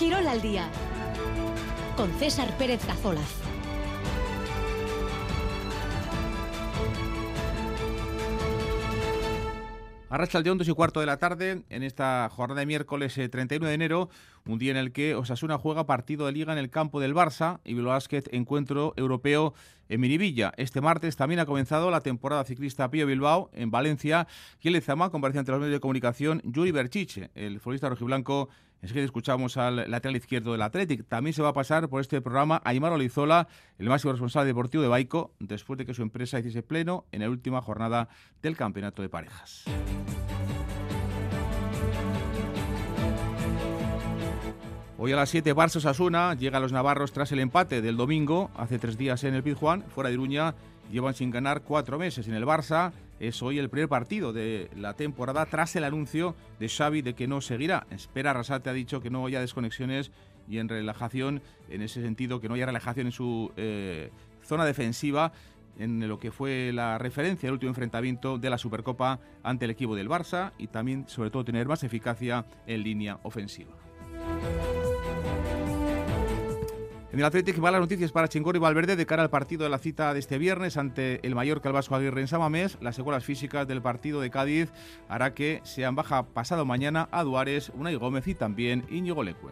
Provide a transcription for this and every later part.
Quirol al día con César Pérez Cazolaz. Arracha el 2 y cuarto de la tarde en esta jornada de miércoles 31 eh, de enero, un día en el que Osasuna juega partido de liga en el campo del Barça y Bilbao Basket encuentro europeo en Miribilla. Este martes también ha comenzado la temporada ciclista Pío Bilbao en Valencia y el Lezama compareció ante los medios de comunicación Yuri Berchiche, el futbolista rojiblanco es que escuchamos al lateral izquierdo del Athletic. También se va a pasar por este programa Aymar Olizola, el máximo responsable deportivo de Baico, después de que su empresa hiciese pleno en la última jornada del campeonato de parejas. Hoy a las 7 Barça Osasuna llega a los navarros tras el empate del domingo, hace tres días en el Pizjuán, fuera de Iruña, llevan sin ganar cuatro meses en el Barça es hoy el primer partido de la temporada tras el anuncio de Xavi de que no seguirá. Espera Arrasate ha dicho que no haya desconexiones y en relajación, en ese sentido, que no haya relajación en su eh, zona defensiva en lo que fue la referencia del último enfrentamiento de la Supercopa ante el equipo del Barça y también, sobre todo, tener más eficacia en línea ofensiva. En el Atlético las noticias para Chingor y Valverde de cara al partido de la cita de este viernes ante el mayor Calvasco Aguirre en Samamés. Las secuelas físicas del partido de Cádiz hará que sean baja pasado mañana a Duárez, Unai Gómez y también Íñigo Lecue.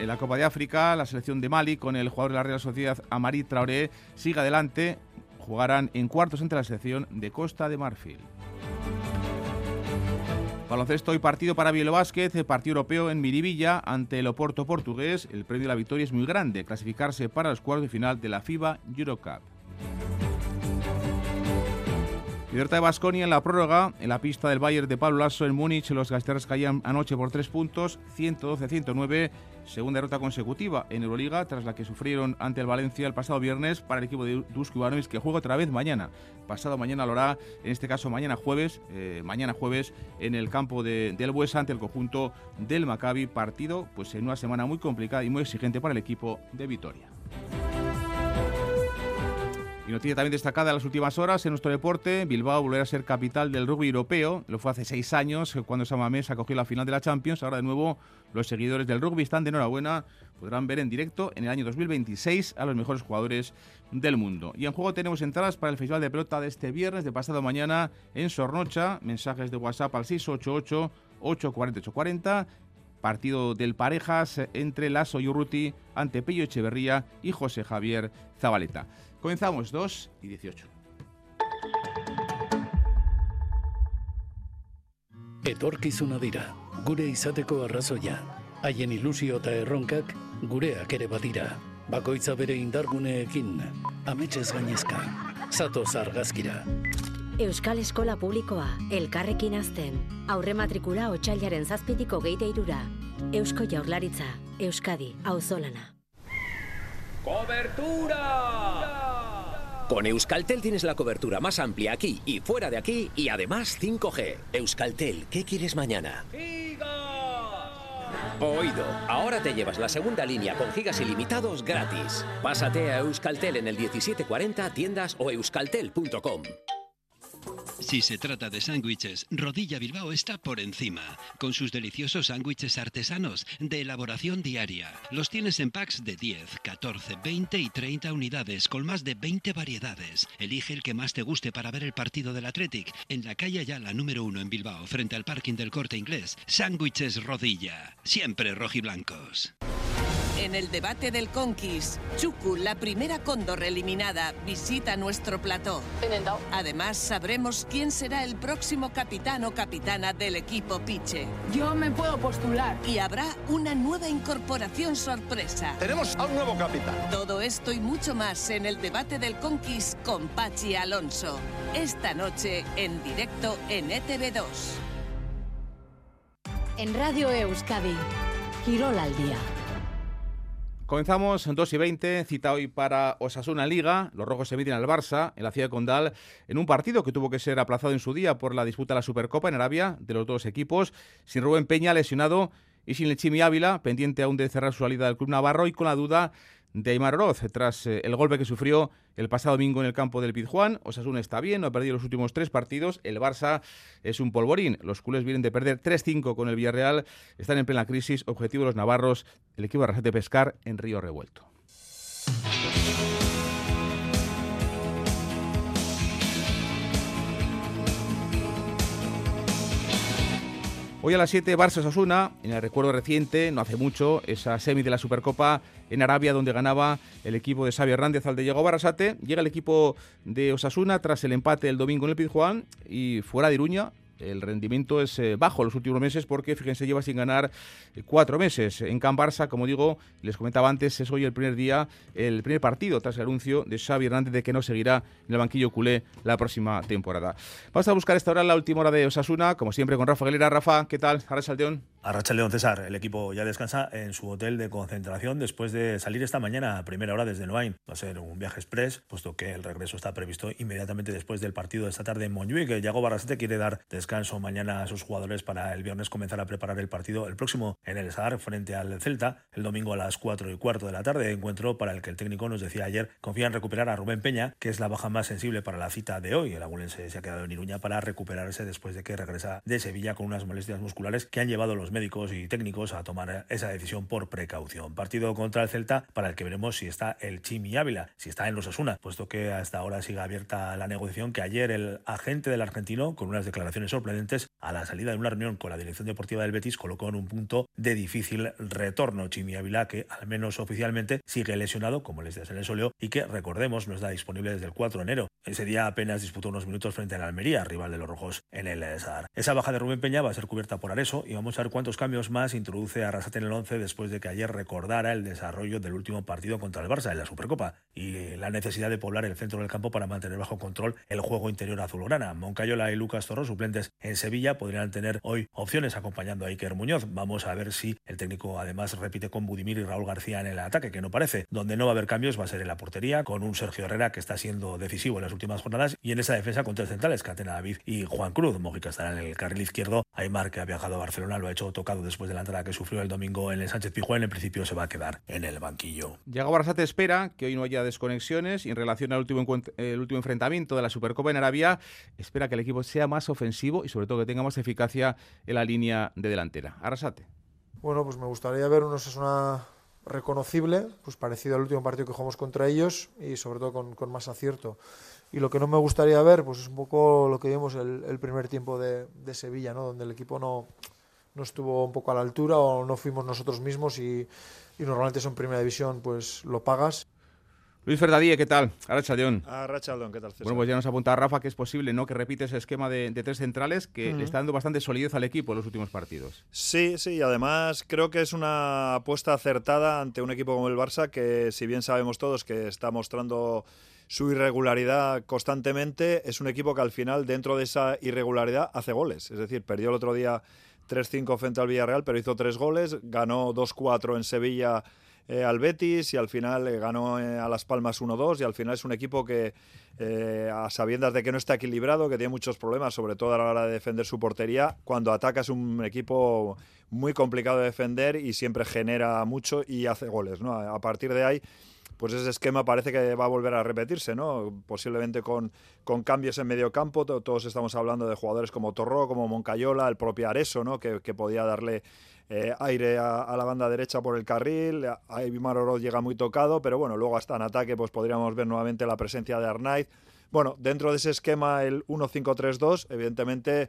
En la Copa de África, la selección de Mali con el jugador de la Real Sociedad Amarit Traoré sigue adelante. Jugarán en cuartos ante la selección de Costa de Marfil. Baloncesto y partido para Bielo partido europeo en Miribilla ante el Oporto portugués. El premio de la victoria es muy grande, clasificarse para los cuartos de final de la FIBA Eurocup. Libertad de Basconia en la prórroga, en la pista del Bayern de Pablo Lasso en Múnich, los gasteros caían anoche por tres puntos, 112-109, segunda derrota consecutiva en Euroliga, tras la que sufrieron ante el Valencia el pasado viernes para el equipo de Dusko Ivanovic, que juega otra vez mañana. Pasado mañana lo hará, en este caso mañana jueves, eh, mañana jueves, en el campo de, del Buesa ante el conjunto del Maccabi, partido pues en una semana muy complicada y muy exigente para el equipo de Vitoria. Noticia también destacada en las últimas horas en nuestro deporte, Bilbao volverá a ser capital del rugby europeo. Lo fue hace seis años cuando Samamés acogió la final de la Champions. Ahora de nuevo los seguidores del rugby están de enhorabuena. Podrán ver en directo en el año 2026 a los mejores jugadores del mundo. Y en juego tenemos entradas para el Festival de Pelota de este viernes, de pasado mañana en Sornocha. Mensajes de WhatsApp al 688 840 partido del parejas entre Lasso y Urruti ante Pello Echeverría y José Javier Zabaleta. Comenzamos 2 y 18. Etorkizuna dira, gure izateko arrazoia. Haien ilusio eta erronkak gureak ere badira. Bakoitza bere indarguneekin, ametsez gainezka. Zato zargazkira. Euskal Eskola Publikoa, elkarrekin azten. Aurre matrikula otxailaren zazpitiko geite irura. Eusko jaurlaritza, Euskadi, auzolana. ¡Cobertura! Con Euskaltel tienes la cobertura más amplia aquí y fuera de aquí y además 5G. Euskaltel, ¿qué quieres mañana? Oído, ahora te llevas la segunda línea con gigas ilimitados gratis. Pásate a Euskaltel en el 1740 tiendas o euskaltel.com. Si se trata de sándwiches, Rodilla Bilbao está por encima, con sus deliciosos sándwiches artesanos de elaboración diaria. Los tienes en packs de 10, 14, 20 y 30 unidades, con más de 20 variedades. Elige el que más te guste para ver el partido del Athletic, en la calle la número 1 en Bilbao, frente al parking del Corte Inglés. Sándwiches Rodilla, siempre rojiblancos. En el debate del Conquist, Chuku, la primera cóndor eliminada, visita nuestro plató. Además, sabremos quién será el próximo capitán o capitana del equipo Piche. Yo me puedo postular. Y habrá una nueva incorporación sorpresa. Tenemos a un nuevo capitán. Todo esto y mucho más en el debate del Conquist con Pachi Alonso. Esta noche en directo en ETV2. En Radio Euskadi, Girol al día. Comenzamos en 2 y 20, cita hoy para Osasuna Liga. Los rojos se miden al Barça en la ciudad de Condal en un partido que tuvo que ser aplazado en su día por la disputa de la Supercopa en Arabia de los dos equipos, sin Rubén Peña lesionado y sin el Chimi Ávila, pendiente aún de cerrar su salida del club navarro y con la duda de Aymar Oroz tras eh, el golpe que sufrió el pasado domingo en el campo del Pizjuán. Osasuna está bien, no ha perdido los últimos tres partidos. El Barça es un polvorín. Los culés vienen de perder 3-5 con el Villarreal. Están en plena crisis. Objetivo de los navarros, el equipo de de Pescar en Río Revuelto. Hoy a las 7, Barça Osasuna, en el recuerdo reciente, no hace mucho, esa semi de la Supercopa en Arabia donde ganaba el equipo de Xavi Hernández al de Diego Barrasate. Llega el equipo de Osasuna tras el empate el domingo en el Pizjuán y fuera de Iruña, el rendimiento es eh, bajo los últimos meses porque, fíjense, lleva sin ganar eh, cuatro meses. En Can Barça, como digo, les comentaba antes, es hoy el primer día, el primer partido tras el anuncio de Xavi Hernández de que no seguirá en el banquillo culé la próxima temporada. Vamos a buscar esta hora la última hora de Osasuna, como siempre con Rafa Galera. Rafa, ¿qué tal? Arra Salteón. Arracha León César, el equipo ya descansa en su hotel de concentración después de salir esta mañana a primera hora desde Noain. Va a ser un viaje express, puesto que el regreso está previsto inmediatamente después del partido de esta tarde en Montjuic. Yago Barrasete quiere dar descanso mañana a sus jugadores para el viernes comenzar a preparar el partido el próximo en el Sadar frente al Celta, el domingo a las 4 y cuarto de la tarde. Encuentro para el que el técnico nos decía ayer confía en recuperar a Rubén Peña, que es la baja más sensible para la cita de hoy. El agulense se ha quedado en Iruña para recuperarse después de que regresa de Sevilla con unas molestias musculares que han llevado los médicos y técnicos a tomar esa decisión por precaución. Partido contra el Celta para el que veremos si está el Chimi Ávila, si está en los Asuna, puesto que hasta ahora sigue abierta la negociación que ayer el agente del argentino, con unas declaraciones a la salida de una reunión con la dirección deportiva del Betis, colocó en un punto de difícil retorno. Chimi Ávila, que al menos oficialmente sigue lesionado, como les decía en el soleo, y que recordemos no está disponible desde el 4 de enero. Ese día apenas disputó unos minutos frente al Almería, rival de los rojos en el SAR. Esa baja de Rubén Peña va a ser cubierta por Areso y vamos a ver cuántos cambios más introduce Arrasate en el 11 después de que ayer recordara el desarrollo del último partido contra el Barça en la Supercopa y la necesidad de poblar el centro del campo para mantener bajo control el juego interior azulgrana. Moncayola y Lucas Torro, suplentes en Sevilla, podrían tener hoy opciones acompañando a Iker Muñoz. Vamos a ver si el técnico además repite con Budimir y Raúl García en el ataque, que no parece. Donde no va a haber cambios va a ser en la portería, con un Sergio Herrera que está siendo decisivo en las últimas jornadas y en esa defensa con tres centrales, Catena David y Juan Cruz. Mojica estará en el carril izquierdo. Aymar, que ha viajado a Barcelona, lo ha hecho tocado después de la entrada que sufrió el domingo en el Sánchez Pijuán, en principio se va a quedar en el banquillo. Yago Barrasate espera que hoy no haya desconexiones y en relación al último, el último enfrentamiento de la Supercopa en Arabia, espera que el equipo sea más ofensivo y sobre todo que tenga más eficacia en la línea de delantera. Arrasate. Bueno, pues me gustaría ver unos una reconocible, pues parecido al último partido que jugamos contra ellos y sobre todo con, más acierto. Y lo que no me gustaría ver, pues es un poco lo que vimos el, el primer tiempo de, de Sevilla, ¿no? donde el equipo no, no estuvo un poco a la altura o no fuimos nosotros mismos y, normalmente eso en primera división pues lo pagas. Luis Ferdadí, ¿qué tal? Arrachaldeón. Arrachaldeón, ¿qué tal? Bueno, pues ya nos apunta Rafa que es posible ¿no? que repite ese esquema de, tres centrales que le está dando bastante solidez al equipo en los últimos partidos. Sí, sí, y además creo que es una apuesta acertada ante un equipo como el Barça que si bien sabemos todos que está mostrando su irregularidad constantemente, es un equipo que al final dentro de esa irregularidad hace goles. Es decir, perdió el otro día 3-5 frente al Villarreal, pero hizo tres goles, ganó 2-4 en Sevilla eh, al Betis y al final eh, ganó eh, a Las Palmas 1-2 y al final es un equipo que a sabiendas de que no está equilibrado, que tiene muchos problemas, sobre todo a la hora de defender su portería, cuando ataca es un equipo muy complicado de defender y siempre genera mucho y hace goles. ¿no? A partir de ahí pues ese esquema parece que va a volver a repetirse, ¿no? Posiblemente con, con cambios en medio campo. Todos estamos hablando de jugadores como Torró, como Moncayola, el propio Areso, ¿no? Que, podía darle eh, aire a, la banda derecha por el carril. Aymar Oroz llega muy tocado, pero bueno, luego hasta en ataque pues podríamos ver nuevamente la presencia de Arnaiz. Bueno, dentro de ese esquema, el 1-5-3-2, evidentemente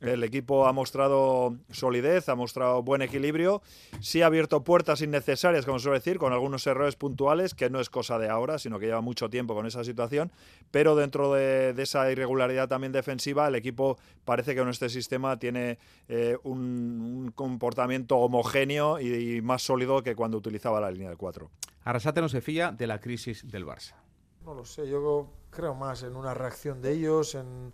el equipo ha mostrado solidez, ha mostrado buen equilibrio, sí ha abierto puertas innecesarias, como suele decir, con algunos errores puntuales, que no es cosa de ahora, sino que lleva mucho tiempo con esa situación, pero dentro de, esa irregularidad también defensiva, el equipo parece que en este sistema tiene eh, un, comportamiento homogéneo y, más sólido que cuando utilizaba la línea de 4. Arrasate no se fía de la crisis del Barça. No lo sé, yo creo más en una reacción de ellos, en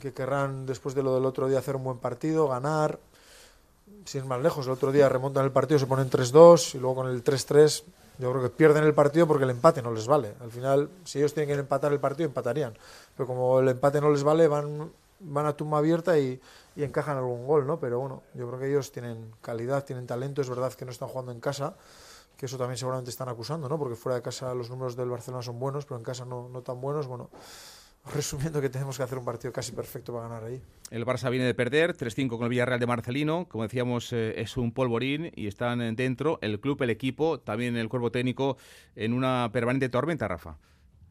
que querrán, después de lo del otro día, hacer un buen partido, ganar. Sin más lejos, el otro día remontan el partido, se ponen 3-2 y luego con el 3-3 yo creo que pierden el partido porque el empate no les vale. Al final, si ellos tienen que empatar el partido, empatarían. Pero como el empate no les vale, van, van a tumba abierta y, y encajan algún gol, ¿no? Pero bueno, yo creo que ellos tienen calidad, tienen talento. Es verdad que no están jugando en casa, que eso también seguramente están acusando, ¿no? Porque fuera de casa los números del Barcelona son buenos, pero en casa no, no tan buenos. Bueno, resumiendo que tenemos que hacer un partido casi perfecto para ganar ahí. El Barça viene de perder 3-5 con el Villarreal de Marcelino, como decíamos eh, es un polvorín y están dentro el club, el equipo, también el cuerpo técnico en una permanente tormenta, Rafa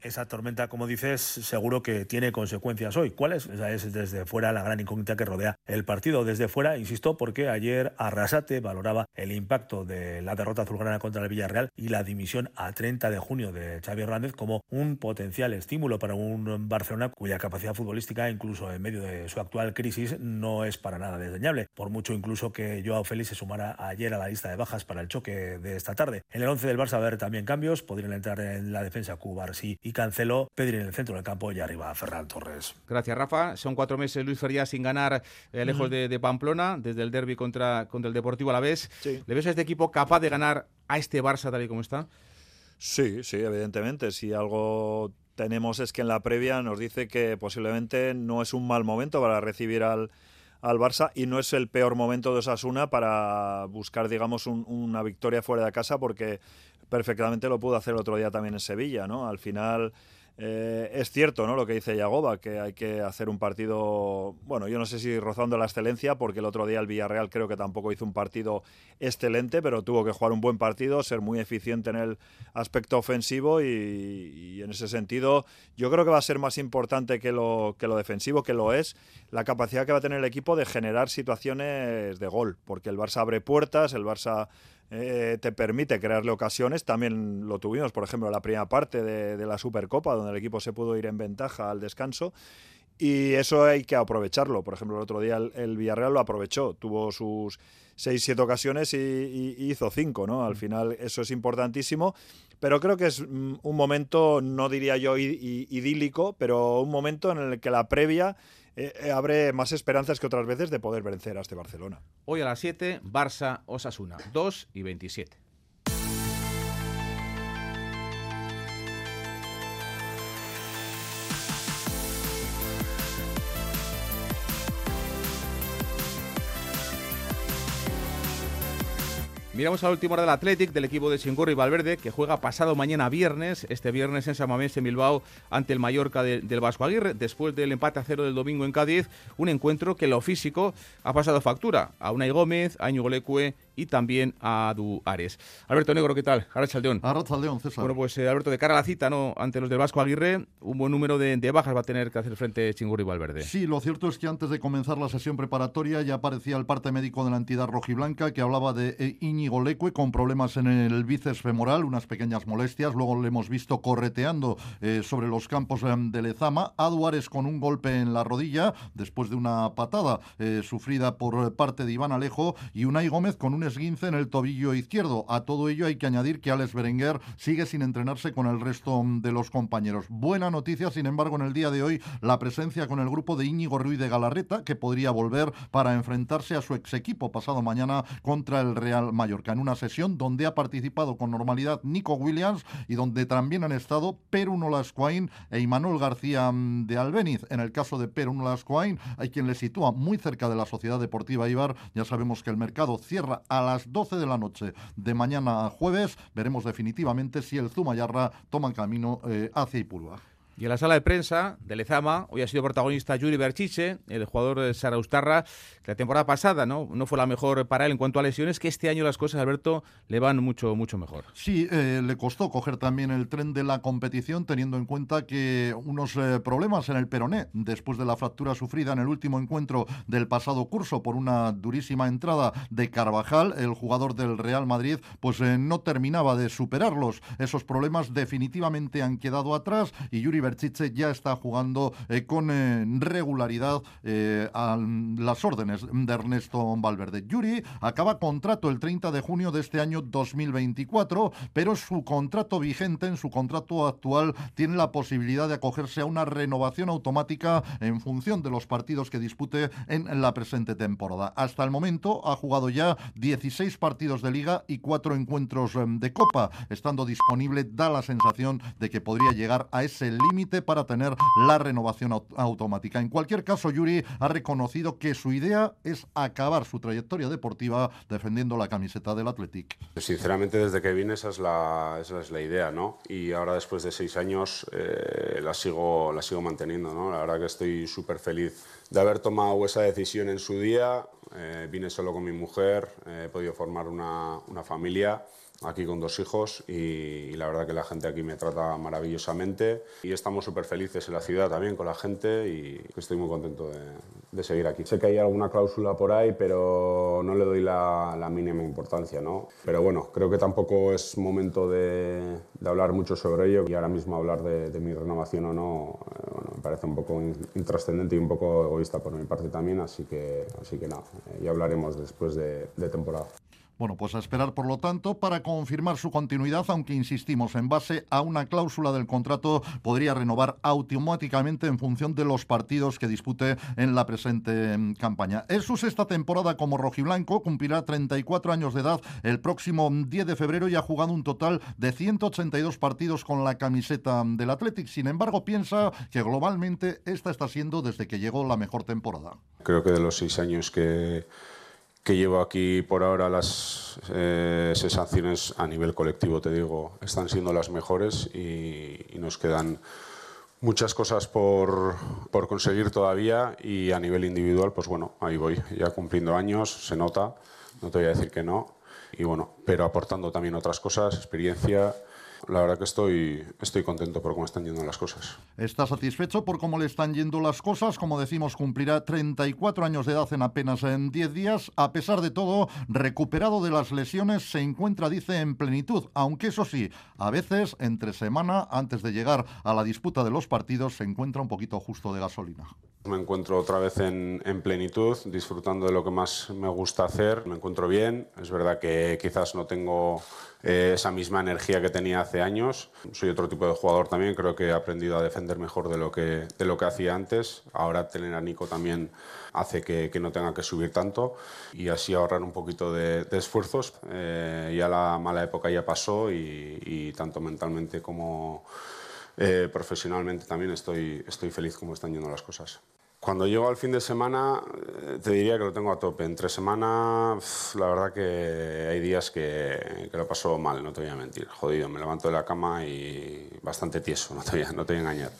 esa tormenta, como dices, seguro que tiene consecuencias hoy. ¿Cuáles? Esa es desde fuera la gran incógnita que rodea el partido. Desde fuera, insisto, porque ayer Arrasate valoraba el impacto de la derrota azulgrana contra el Villarreal y la dimisión a 30 de junio de Xavi Hernández como un potencial estímulo para un Barcelona cuya capacidad futbolística, incluso en medio de su actual crisis, no es para nada desdeñable. Por mucho incluso que Joao Félix se sumara ayer a la lista de bajas para el choque de esta tarde. En el 11 del Barça va a haber también cambios. Podrían entrar en la defensa Cubarsí y canceló Pedri en el centro del campo y arriba Ferran Torres. Gracias, Rafa. Son cuatro meses Luis Feria sin ganar eh, lejos de, Pamplona, desde el derby contra, contra el Deportivo a la vez. ¿Le ves a este equipo capaz de ganar a este Barça tal y como está? Sí, sí, evidentemente. Si algo tenemos es que en la previa nos dice que posiblemente no es un mal momento para recibir al, al Barça y no es el peor momento de Osasuna para buscar, digamos, una victoria fuera de casa porque perfectamente lo pudo hacer el otro día también en Sevilla, ¿no? Al final eh, es cierto, ¿no? Lo que dice Yagoba, que hay que hacer un partido, bueno, yo no sé si rozando la excelencia, porque el otro día el Villarreal creo que tampoco hizo un partido excelente, pero tuvo que jugar un buen partido, ser muy eficiente en el aspecto ofensivo y, en ese sentido yo creo que va a ser más importante que lo, que lo defensivo, que lo es, la capacidad que va a tener el equipo de generar situaciones de gol, porque el Barça abre puertas, el Barça eh, te permite crearle ocasiones. También lo tuvimos, por ejemplo, en la primera parte de, la Supercopa, donde el equipo se pudo ir en ventaja al descanso. Y eso hay que aprovecharlo. Por ejemplo, el otro día el, Villarreal lo aprovechó. Tuvo sus 6-7 ocasiones y, hizo 5, ¿no? Al mm. final eso es importantísimo. Pero creo que es mm, un momento, no diría yo idílico, pero un momento en el que la previa eh, eh, abre más esperanzas que otras veces de poder vencer a este Barcelona. Hoy a las 7, Barça Osasuna, 2 y 27. Miramos al último del Athletic, del equipo de Singurri y Valverde, que juega pasado mañana viernes, este viernes en San Mamés, en Bilbao, ante el Mallorca del Vasco Aguirre, después del empate a cero del domingo en Cádiz, un encuentro que lo físico ha pasado factura a Unai Gómez, a Íñigo Lecue y también a Du Ares. Alberto Negro, ¿qué tal? Arrachaldeón. Arrachaldeón, César. Bueno, pues eh, Alberto, de cara a la cita, ¿no? Ante los del Vasco Aguirre, un buen número de, bajas va a tener que hacer frente Chingurri Valverde. Sí, lo cierto es que antes de comenzar la sesión preparatoria ya aparecía el parte médico de la entidad rojiblanca que hablaba de eh, Íñigo Lecue con problemas en el bíceps femoral, unas pequeñas molestias. Luego le hemos visto correteando eh, sobre los campos de Lezama. A Duares con un golpe en la rodilla después de una patada sufrida por parte de Iván Alejo y Unai Gómez con un esguince en el tobillo izquierdo. A todo ello hay que añadir que Alex Berenguer sigue sin entrenarse con el resto de los compañeros. Buena noticia, sin embargo, en el día de hoy, la presencia con el grupo de Íñigo Ruiz de Galarreta, que podría volver para enfrentarse a su ex equipo pasado mañana contra el Real Mallorca, en una sesión donde ha participado con normalidad Nico Williams y donde también han estado Peru Nolascoain e Imanol García mm, de Albeniz. En el caso de Peru Nolascoain, hay quien le sitúa muy cerca de la Sociedad Deportiva Ibar. Ya sabemos que el mercado cierra a las 12 de la noche de mañana a jueves. Veremos definitivamente si el Zumayarra toma camino eh, hacia Ipurua. Y en la sala de prensa de Lezama, hoy ha sido protagonista Yuri Berchiche, el jugador de Saraustarra, que la temporada pasada ¿no? no fue la mejor para él en cuanto a lesiones, que este año las cosas, Alberto, le van mucho, mucho mejor. Sí, eh, le costó coger también el tren de la competición, teniendo en cuenta que unos eh, problemas en el peroné, después de la fractura sufrida en el último encuentro del pasado curso por una durísima entrada de Carvajal, el jugador del Real Madrid, pues eh, no terminaba de superarlos. Esos problemas definitivamente han quedado atrás y Yuri Berchiche ya está jugando eh, con eh, regularidad eh, a las órdenes de Ernesto Valverde. Yuri acaba contrato el 30 de junio de este año 2024, pero su contrato vigente, en su contrato actual, tiene la posibilidad de acogerse a una renovación automática en función de los partidos que dispute en la presente temporada. Hasta el momento ha jugado ya 16 partidos de liga y 4 encuentros de copa. Estando disponible, da la sensación de que podría llegar a ese límite límite para tener la renovación automática. En cualquier caso, Yuri ha reconocido que su idea es acabar su trayectoria deportiva defendiendo la camiseta del Athletic. Sinceramente, desde que vine esa es la, esa es la idea, ¿no? Y ahora después de seis años eh, la, sigo, la sigo manteniendo, ¿no? La verdad que estoy súper feliz de haber tomado esa decisión en su día. Eh, vine solo con mi mujer, he podido formar una, una familia aquí con dos hijos y, la verdad que la gente aquí me trata maravillosamente y estamos súper felices en la ciudad también con la gente y estoy muy contento de, seguir aquí. Sé que hay alguna cláusula por ahí, pero no le doy la, mínima importancia, ¿no? Pero bueno, creo que tampoco es momento de, hablar mucho sobre ello y ahora mismo hablar de, mi renovación o no, eh, me parece un poco intrascendente y un poco egoísta por mi parte también, así que, así que nada, eh, ya hablaremos después de temporada. Bueno, pues a esperar, por lo tanto, para confirmar su continuidad, aunque insistimos, en base a una cláusula del contrato, podría renovar automáticamente en función de los partidos que dispute en la presente mm, campaña. Es su sexta temporada como rojiblanco, cumplirá 34 años de edad el próximo 10 de febrero y ha jugado un total de 182 partidos con la camiseta del Athletic. Sin embargo, piensa que globalmente esta está siendo desde que llegó la mejor temporada. Creo que de los seis años que que llevo aquí por ahora las eh, sensaciones a nivel colectivo, te digo, están siendo las mejores y, nos quedan muchas cosas por, por, conseguir todavía y a nivel individual, pues bueno, ahí voy, ya cumpliendo años, se nota, no te voy a decir que no, y bueno, pero aportando también otras cosas, experiencia la verdad que estoy, estoy contento por cómo están yendo las cosas. ¿Está satisfecho por cómo le están yendo las cosas? Como decimos, cumplirá 34 años de edad en apenas en 10 días. A pesar de todo, recuperado de las lesiones, se encuentra, dice, en plenitud. Aunque eso sí, a veces, entre semana, antes de llegar a la disputa de los partidos, se encuentra un poquito justo de gasolina. Me encuentro otra vez en, en, plenitud, disfrutando de lo que más me gusta hacer. Me encuentro bien. Es verdad que quizás no tengo eh, esa misma energía que tenía hace años. Soy otro tipo de jugador también. Creo que he aprendido a defender mejor de lo que, de lo que hacía antes. Ahora tener a Nico también hace que, no tenga que subir tanto y así ahorrar un poquito de, esfuerzos. Eh, ya la mala época ya pasó y, y tanto mentalmente como eh, profesionalmente también estoy, estoy feliz como están yendo las cosas. Cuando llego al fin de semana, eh, te diría que lo tengo a tope. Entre semana, la verdad que hay días que, que, lo paso mal, no te voy a mentir. Jodido, me levanto de la cama y bastante tieso, no te voy a, no te voy a engañar.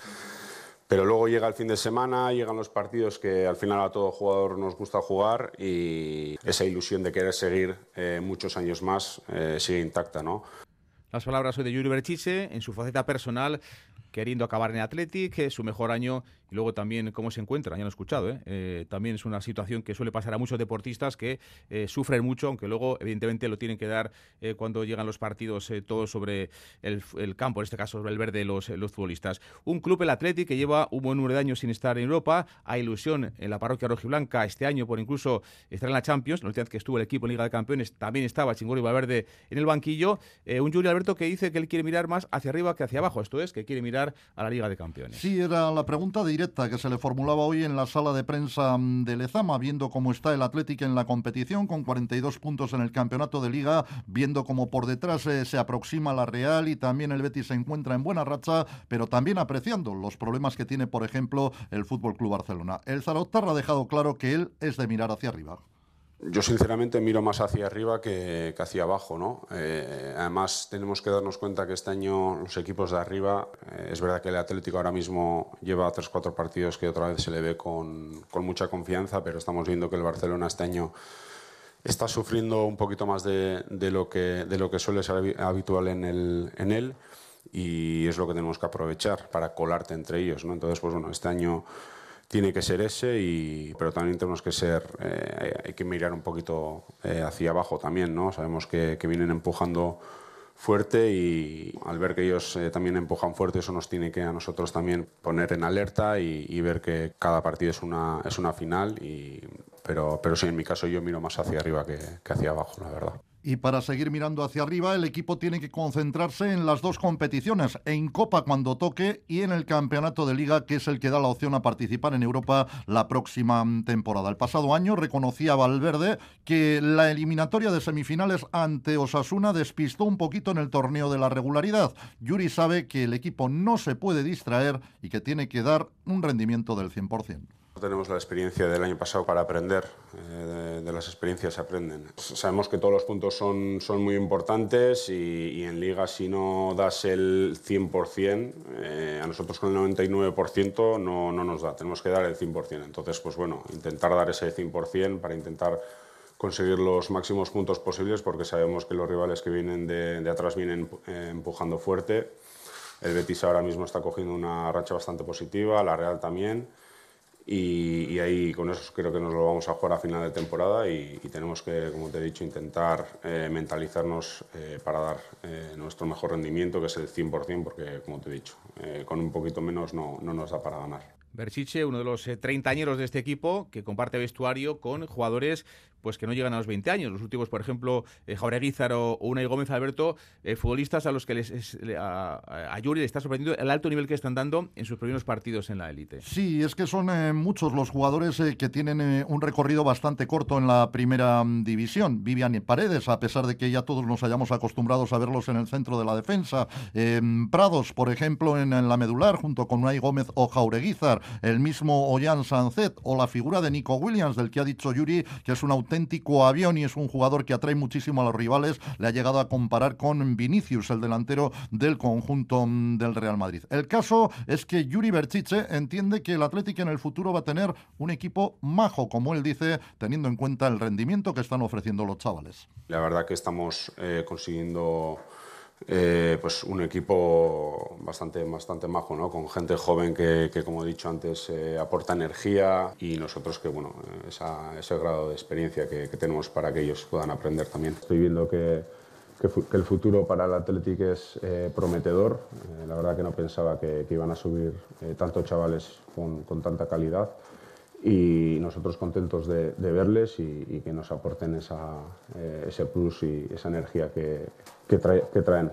Pero luego llega el fin de semana, llegan los partidos que al final a todo jugador nos gusta jugar y esa ilusión de querer seguir eh, muchos años más eh, sigue intacta, ¿no? Las palabras hoy de Yuri Berchiche en su faceta personal queriendo acabar en Athletic, es su mejor año y luego también cómo se encuentra, ya lo he escuchado, ¿eh? Eh, también es una situación que suele pasar a muchos deportistas que eh, sufren mucho, aunque luego evidentemente lo tienen que dar cuando llegan los partidos todos sobre el, campo, en este caso sobre el verde los, los futbolistas. Un club, el Athletic, que lleva un buen número de años sin estar en Europa, hay ilusión en la parroquia rojiblanca este año por incluso estar en la Champions, la última vez que estuvo el equipo en Liga de Campeones también estaba Chingori Valverde en el banquillo, un Julio Alberto que dice que él quiere mirar más hacia arriba que hacia abajo, esto es, que quiere mirar a la Liga de Campeones. Sí, era la pregunta directa que se le formulaba hoy en la sala de prensa mm, de Lezama, viendo cómo está el Atlético en la competición con 42 puntos en el campeonato de Liga, viendo cómo por detrás eh, se aproxima la Real y también el Betis se encuentra en buena racha, pero también apreciando los problemas que tiene, por ejemplo, el Fútbol Club Barcelona. El Zarotar ha dejado claro que él es de mirar hacia arriba. Yo sinceramente miro más hacia arriba que, hacia abajo, ¿no? Eh, además tenemos que darnos cuenta que este año los equipos de arriba, eh, es verdad que el Atlético ahora mismo lleva 3-4 partidos que otra vez se le ve con, con, mucha confianza, pero estamos viendo que el Barcelona este año está sufriendo un poquito más de, de lo, que, de lo que suele ser habitual en, el, en él y es lo que tenemos que aprovechar para colarte entre ellos, ¿no? Entonces, pues bueno, este año tiene que ser ese, y, pero también tenemos que ser, eh, hay que mirar un poquito eh, hacia abajo también, ¿no? Sabemos que, que, vienen empujando fuerte y al ver que ellos eh, también empujan fuerte, eso nos tiene que a nosotros también poner en alerta y, ver que cada partido es una, es una final, y, pero, pero sí, en mi caso yo miro más hacia arriba que, que hacia abajo, la verdad. Y para seguir mirando hacia arriba, el equipo tiene que concentrarse en las dos competiciones, en Copa cuando toque y en el Campeonato de Liga, que es el que da la opción a participar en Europa la próxima temporada. El pasado año reconocía Valverde que la eliminatoria de semifinales ante Osasuna despistó un poquito en el torneo de la regularidad. Yuri sabe que el equipo no se puede distraer y que tiene que dar un rendimiento del 100%. Tenemos la experiencia del año pasado para aprender, eh, de, las experiencias se aprenden. Sabemos que todos los puntos son, son muy importantes y, en liga si no das el 100%, eh, a nosotros con el 99% no, no nos da, tenemos que dar el 100%. Entonces, pues bueno, intentar dar ese 100% para intentar conseguir los máximos puntos posibles porque sabemos que los rivales que vienen de, de atrás vienen eh, empujando fuerte. El Betis ahora mismo está cogiendo una racha bastante positiva, la Real también. Y, ahí con eso creo que nos lo vamos a jugar a final de temporada y, tenemos que, como te he dicho, intentar eh, mentalizarnos eh, para dar eh, nuestro mejor rendimiento, que es el 100%, porque, como te he dicho, con un poquito menos no, no nos da para ganar. Berchiche, uno de los treintañeros de este equipo, que comparte vestuario con jugadores pues que no llegan a los 20 años. Los últimos, por ejemplo, eh, Jauregui o Unai Gómez Alberto, eh, futbolistas a los que les, a, Yuri le está sorprendiendo el alto nivel que están dando en sus primeros partidos en la élite. Sí, es que son eh, muchos los jugadores eh, que tienen un recorrido bastante corto en la primera mm, división. Vivian y Paredes, a pesar de que ya todos nos hayamos acostumbrados a verlos en el centro de la defensa. Prados, por ejemplo, en, la medular, junto con Unai Gómez o Jaureguizar. El mismo Ollán Sanzet o la figura de Nico Williams, del que ha dicho Yuri, que es un auténtico auténtico avión y es un jugador que atrae muchísimo a los rivales. Le ha llegado a comparar con Vinicius, el delantero del conjunto mm, del Real Madrid. El caso es que Yuri Berchiche entiende que el Atlético en el futuro va a tener un equipo majo, como él dice, teniendo en cuenta el rendimiento que están ofreciendo los chavales. La verdad que estamos eh, consiguiendo eh, pues un equipo bastante, bastante majo, con gente joven que, que como he dicho antes, eh, aporta energía y nosotros que, bueno, ese grado de experiencia que, tenemos para que ellos puedan aprender también. Estoy viendo que, que, el futuro para el Athletic es eh, prometedor. la verdad que no pensaba que, iban a subir tantos chavales con, con tanta calidad y nosotros contentos de, verles y, que nos aporten esa, ese plus y esa energía que, que traen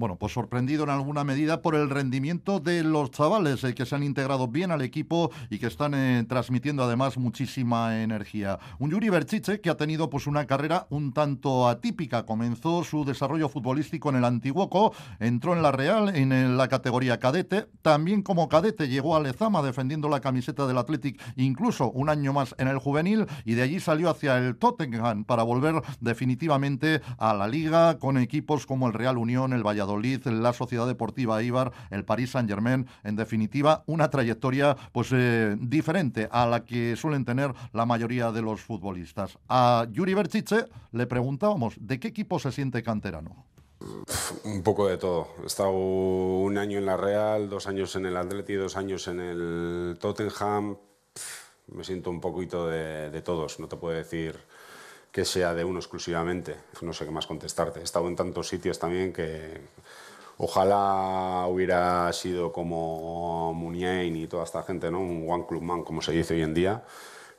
bueno, pues sorprendido en alguna medida por el rendimiento de los chavales eh, que se han integrado bien al equipo y que están eh, transmitiendo además muchísima energía. Un Yuri Berchiche que ha tenido pues una carrera un tanto atípica. Comenzó su desarrollo futbolístico en el Antiguoco, entró en la Real en la categoría cadete, también como cadete llegó a Lezama defendiendo la camiseta del Athletic incluso un año más en el juvenil y de allí salió hacia el Tottenham para volver definitivamente a la liga con equipos como el Real Unión, el Valladolid Valladolid, la Sociedad Deportiva Ibar, el Paris Saint-Germain, en definitiva, una trayectoria pues eh, diferente a la que suelen tener la mayoría de los futbolistas. A Yuri Berchiche le preguntábamos, ¿de qué equipo se siente canterano? Un poco de todo. He estado un año en la Real, dos años en el Atleti, dos años en el Tottenham. Me siento un poquito de, de todos, no te puedo decir que sea de uno exclusivamente. No sé qué más contestarte. He estado en tantos sitios también que ojalá hubiera sido como Muniain y toda esta gente, ¿no? un One Club Man, como se dice hoy en día.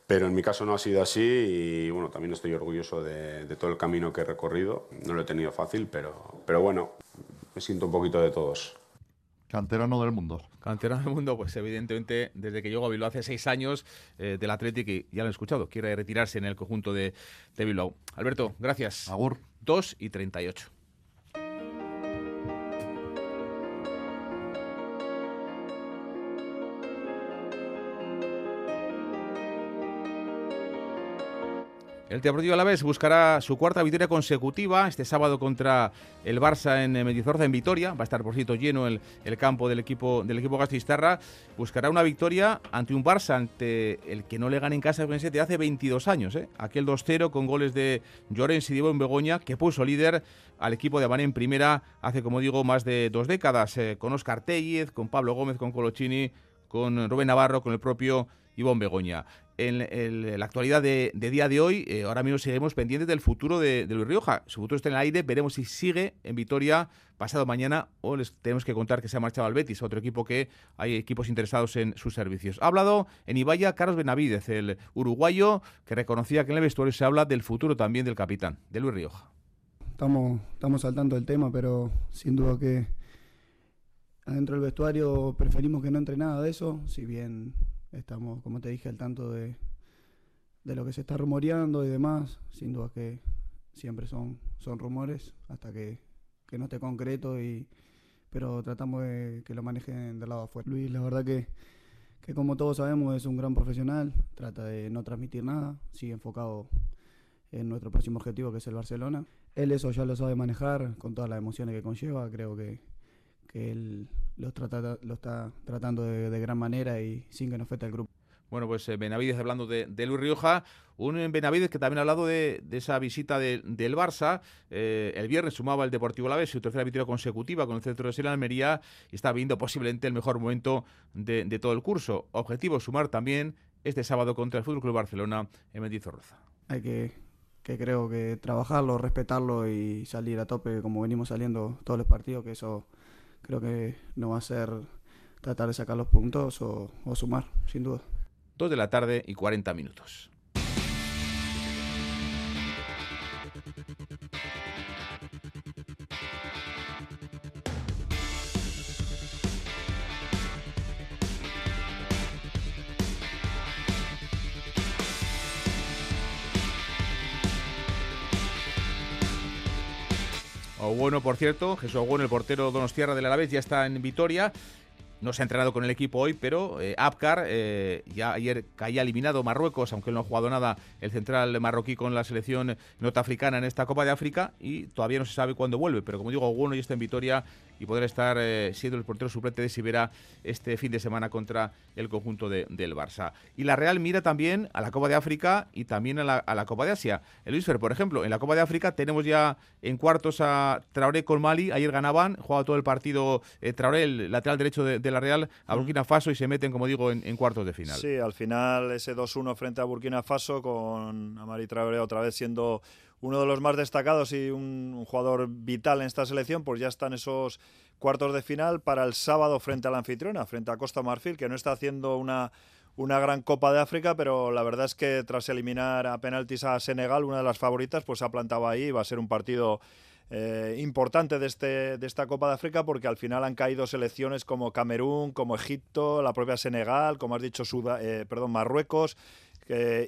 Pero en mi caso no ha sido así y bueno, también estoy orgulloso de, de todo el camino que he recorrido. No lo he tenido fácil, pero, pero bueno, me siento un poquito de todos. Canterano del mundo. Canterano del mundo, pues evidentemente desde que llegó a Bilbao hace seis años eh, del Atlético y ya lo he escuchado, quiere retirarse en el conjunto de, de Bilbao. Alberto, gracias. Agur. 2 y 38. El Deportivo Alavés buscará su cuarta victoria consecutiva este sábado contra el Barça en Mendizorza en Vitoria. Va a estar por cierto lleno el, campo del equipo del equipo Gastistarra. Buscará una victoria ante un Barça ante el que no le gana en casa de hace 22 años. ¿eh? Aquel 2-0 con goles de Llorens y Diego en Begoña que puso líder al equipo de Abané en primera hace como digo más de dos décadas eh, con Oscar Tellez, con Pablo Gómez, con Colochini, con Rubén Navarro, con el propio Ivonne Begoña en, la actualidad de, día de hoy, eh, ahora mismo seguimos pendientes del futuro de, Luis Rioja. Su futuro está en el aire, veremos si sigue en Vitoria pasado mañana o les tenemos que contar que se ha marchado al Betis, otro equipo que hay equipos interesados en sus servicios. Ha hablado en Ibaya Carlos Benavidez, el uruguayo, que reconocía que en el vestuario se habla del futuro también del capitán, de Luis Rioja. estamos, estamos al tema, pero sin duda que adentro del vestuario preferimos que no entre nada de eso, si bien estamos, como te dije, al tanto de, de lo que se está rumoreando y demás, sin duda que siempre son, son rumores hasta que, que no esté concreto y pero tratamos de que lo manejen del lado afuera. Luis, la verdad que, que como todos sabemos es un gran profesional, trata de no transmitir nada, sigue enfocado en nuestro próximo objetivo que es el Barcelona. Él eso ya lo sabe manejar con todas las emociones que conlleva, creo que, que él lo, trata, lo está tratando de, de gran manera y sin que nos afecte al grupo. Bueno, pues eh, Benavides hablando de, Luis Rioja, un Benavides que también ha hablado de, esa visita del Barça. Eh, el viernes sumaba el Deportivo Alavés su tercera victoria consecutiva con el centro de Sela Almería y está viendo posiblemente el mejor momento de, todo el curso. Objetivo sumar también este sábado contra el Fútbol Club Barcelona en Mendizorroza. Hay que, que creo que trabajarlo, respetarlo y salir a tope como venimos saliendo todos los partidos, que eso creo que no va a ser tratar de sacar los puntos o sumar, sin duda. 2 de la tarde y 40 minutos. Bueno, por cierto, Jesús Bueno, el portero Donostierra del Alavés, ya está en Vitoria no se ha entrenado con el equipo hoy, pero eh, Apcar eh, ya ayer caía eliminado Marruecos, aunque no ha jugado nada el central marroquí con la selección norteafricana en esta Copa de África y todavía no se sabe cuándo vuelve. Pero como digo, bueno ya está en Vitoria y podrá estar eh, siendo el portero suplente de Sibera este fin de semana contra el conjunto del Barça. Y la Real mira también a la Copa de África y también a la, Copa de Asia. El Luis por ejemplo, en la Copa de África tenemos ya en cuartos a Traoré con Mali, ayer ganaban, jugaba todo el partido Traoré, el lateral derecho de la Real a Burkina Faso y se meten, como digo, en, cuartos de final. Sí, al final ese 2-1 frente a Burkina Faso con Amari Traoré otra vez siendo uno de los más destacados y un, jugador vital en esta selección, pues ya están esos cuartos de final para el sábado frente a la anfitriona, frente a Costa Marfil, que no está haciendo una una gran Copa de África, pero la verdad es que tras eliminar a penaltis a Senegal, una de las favoritas, pues se ha plantado ahí, va a ser un partido eh, importante de, este, de esta Copa de África porque al final han caído selecciones como Camerún, como Egipto, la propia Senegal, como has dicho, eh, perdón, Marruecos.